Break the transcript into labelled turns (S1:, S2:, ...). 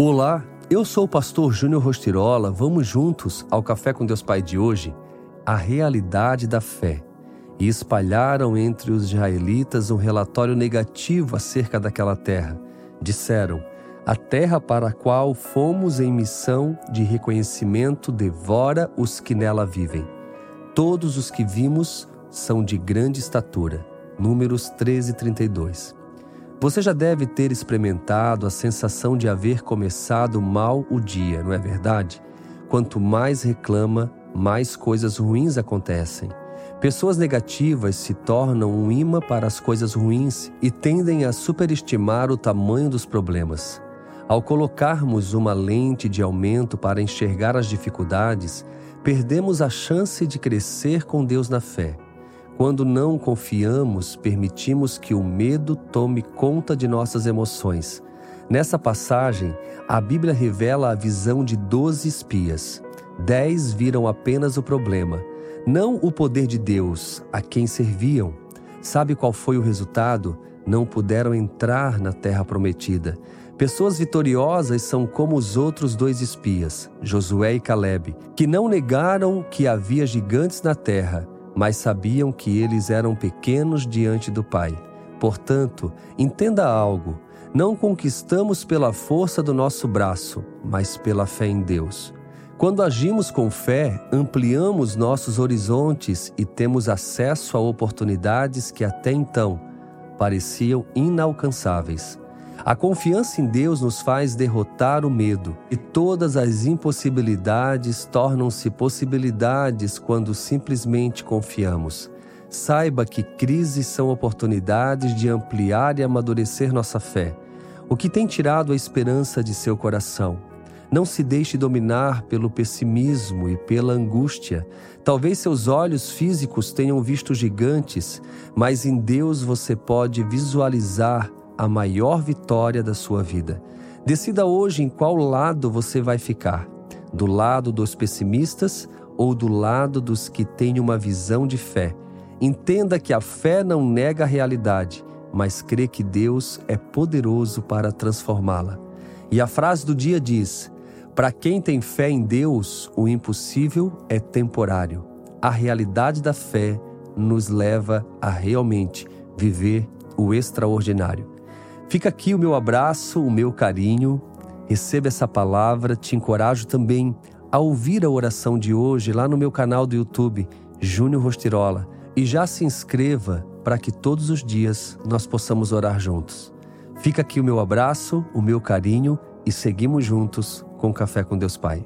S1: Olá, eu sou o pastor Júnior Rostirola. Vamos juntos ao Café com Deus Pai de hoje? A realidade da fé. E espalharam entre os israelitas um relatório negativo acerca daquela terra. Disseram: A terra para a qual fomos em missão de reconhecimento devora os que nela vivem. Todos os que vimos são de grande estatura. Números 13, 32. Você já deve ter experimentado a sensação de haver começado mal o dia, não é verdade? Quanto mais reclama, mais coisas ruins acontecem. Pessoas negativas se tornam um imã para as coisas ruins e tendem a superestimar o tamanho dos problemas. Ao colocarmos uma lente de aumento para enxergar as dificuldades, perdemos a chance de crescer com Deus na fé. Quando não confiamos, permitimos que o medo tome conta de nossas emoções. Nessa passagem, a Bíblia revela a visão de doze espias. Dez viram apenas o problema, não o poder de Deus, a quem serviam. Sabe qual foi o resultado? Não puderam entrar na terra prometida. Pessoas vitoriosas são como os outros dois espias, Josué e Caleb, que não negaram que havia gigantes na terra mas sabiam que eles eram pequenos diante do Pai. Portanto, entenda algo: não conquistamos pela força do nosso braço, mas pela fé em Deus. Quando agimos com fé, ampliamos nossos horizontes e temos acesso a oportunidades que até então pareciam inalcançáveis. A confiança em Deus nos faz derrotar o medo, e todas as impossibilidades tornam-se possibilidades quando simplesmente confiamos. Saiba que crises são oportunidades de ampliar e amadurecer nossa fé. O que tem tirado a esperança de seu coração? Não se deixe dominar pelo pessimismo e pela angústia. Talvez seus olhos físicos tenham visto gigantes, mas em Deus você pode visualizar a maior vitória da sua vida. Decida hoje em qual lado você vai ficar: do lado dos pessimistas ou do lado dos que têm uma visão de fé. Entenda que a fé não nega a realidade, mas crê que Deus é poderoso para transformá-la. E a frase do dia diz: Para quem tem fé em Deus, o impossível é temporário. A realidade da fé nos leva a realmente viver o extraordinário. Fica aqui o meu abraço, o meu carinho. Receba essa palavra, te encorajo também a ouvir a oração de hoje lá no meu canal do YouTube, Júnior Rostirola, e já se inscreva para que todos os dias nós possamos orar juntos. Fica aqui o meu abraço, o meu carinho e seguimos juntos com Café com Deus Pai.